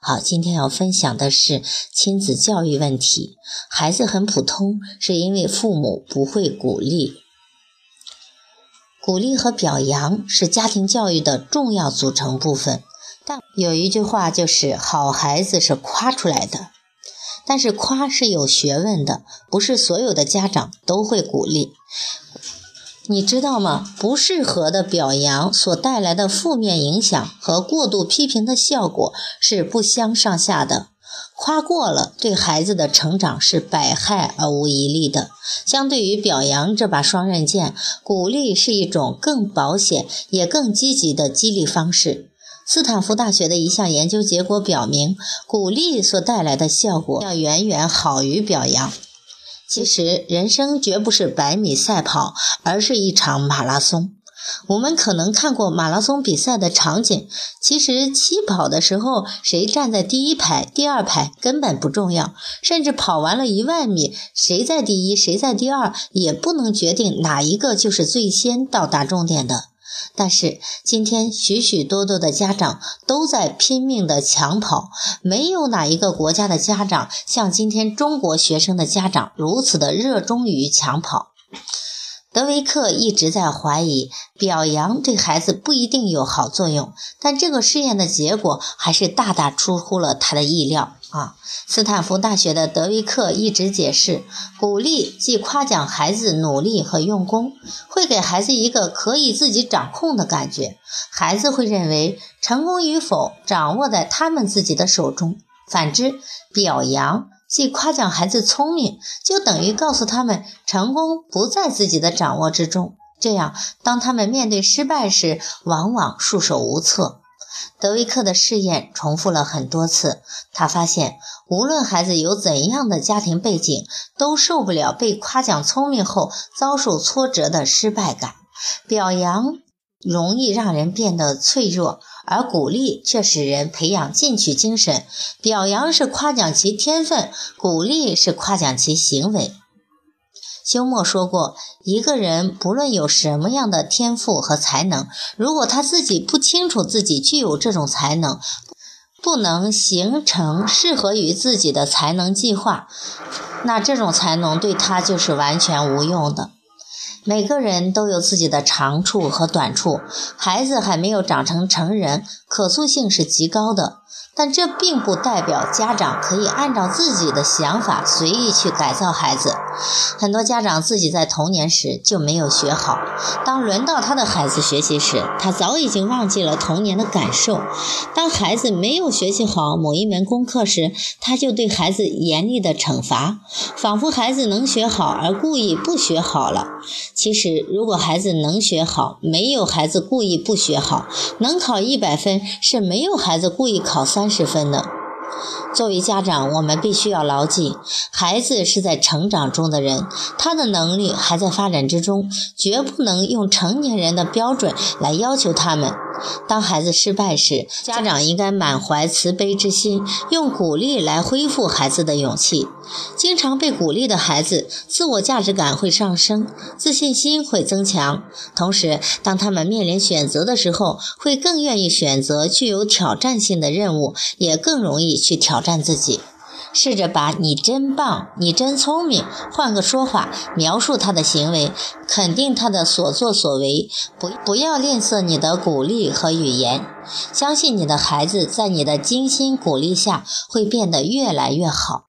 好，今天要分享的是亲子教育问题。孩子很普通，是因为父母不会鼓励。鼓励和表扬是家庭教育的重要组成部分。但有一句话就是“好孩子是夸出来的”，但是夸是有学问的，不是所有的家长都会鼓励。你知道吗？不适合的表扬所带来的负面影响和过度批评的效果是不相上下的。夸过了，对孩子的成长是百害而无一利的。相对于表扬这把双刃剑，鼓励是一种更保险也更积极的激励方式。斯坦福大学的一项研究结果表明，鼓励所带来的效果要远远好于表扬。其实，人生绝不是百米赛跑，而是一场马拉松。我们可能看过马拉松比赛的场景，其实起跑的时候，谁站在第一排、第二排根本不重要，甚至跑完了一万米，谁在第一，谁在第二，也不能决定哪一个就是最先到达终点的。但是今天许许多多的家长都在拼命的抢跑，没有哪一个国家的家长像今天中国学生的家长如此的热衷于抢跑。德维克一直在怀疑表扬对孩子不一定有好作用，但这个试验的结果还是大大出乎了他的意料啊！斯坦福大学的德维克一直解释，鼓励即夸奖孩子努力和用功，会给孩子一个可以自己掌控的感觉，孩子会认为成功与否掌握在他们自己的手中。反之，表扬。即夸奖孩子聪明，就等于告诉他们成功不在自己的掌握之中。这样，当他们面对失败时，往往束手无策。德维克的试验重复了很多次，他发现，无论孩子有怎样的家庭背景，都受不了被夸奖聪明后遭受挫折的失败感。表扬容易让人变得脆弱。而鼓励却使人培养进取精神。表扬是夸奖其天分，鼓励是夸奖其行为。休谟说过，一个人不论有什么样的天赋和才能，如果他自己不清楚自己具有这种才能，不能形成适合于自己的才能计划，那这种才能对他就是完全无用的。每个人都有自己的长处和短处，孩子还没有长成成人，可塑性是极高的。但这并不代表家长可以按照自己的想法随意去改造孩子。很多家长自己在童年时就没有学好，当轮到他的孩子学习时，他早已经忘记了童年的感受。当孩子没有学习好某一门功课时，他就对孩子严厉的惩罚，仿佛孩子能学好而故意不学好了。其实，如果孩子能学好，没有孩子故意不学好，能考一百分是没有孩子故意考三。十分呢。作为家长，我们必须要牢记，孩子是在成长中的人，他的能力还在发展之中，绝不能用成年人的标准来要求他们。当孩子失败时，家长应该满怀慈悲之心，用鼓励来恢复孩子的勇气。经常被鼓励的孩子，自我价值感会上升，自信心会增强。同时，当他们面临选择的时候，会更愿意选择具有挑战性的任务，也更容易去挑。战自己，试着把你真棒、你真聪明，换个说法描述他的行为，肯定他的所作所为，不不要吝啬你的鼓励和语言，相信你的孩子在你的精心鼓励下会变得越来越好。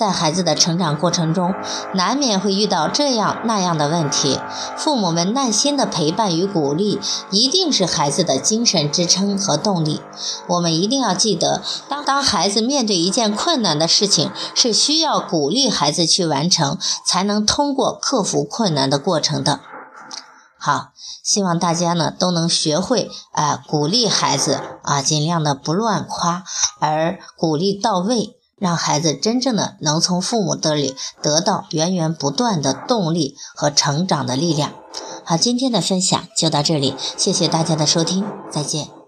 在孩子的成长过程中，难免会遇到这样那样的问题。父母们耐心的陪伴与鼓励，一定是孩子的精神支撑和动力。我们一定要记得，当当孩子面对一件困难的事情，是需要鼓励孩子去完成，才能通过克服困难的过程的。好，希望大家呢都能学会啊鼓励孩子啊，尽量的不乱夸，而鼓励到位。让孩子真正的能从父母这里得到源源不断的动力和成长的力量。好，今天的分享就到这里，谢谢大家的收听，再见。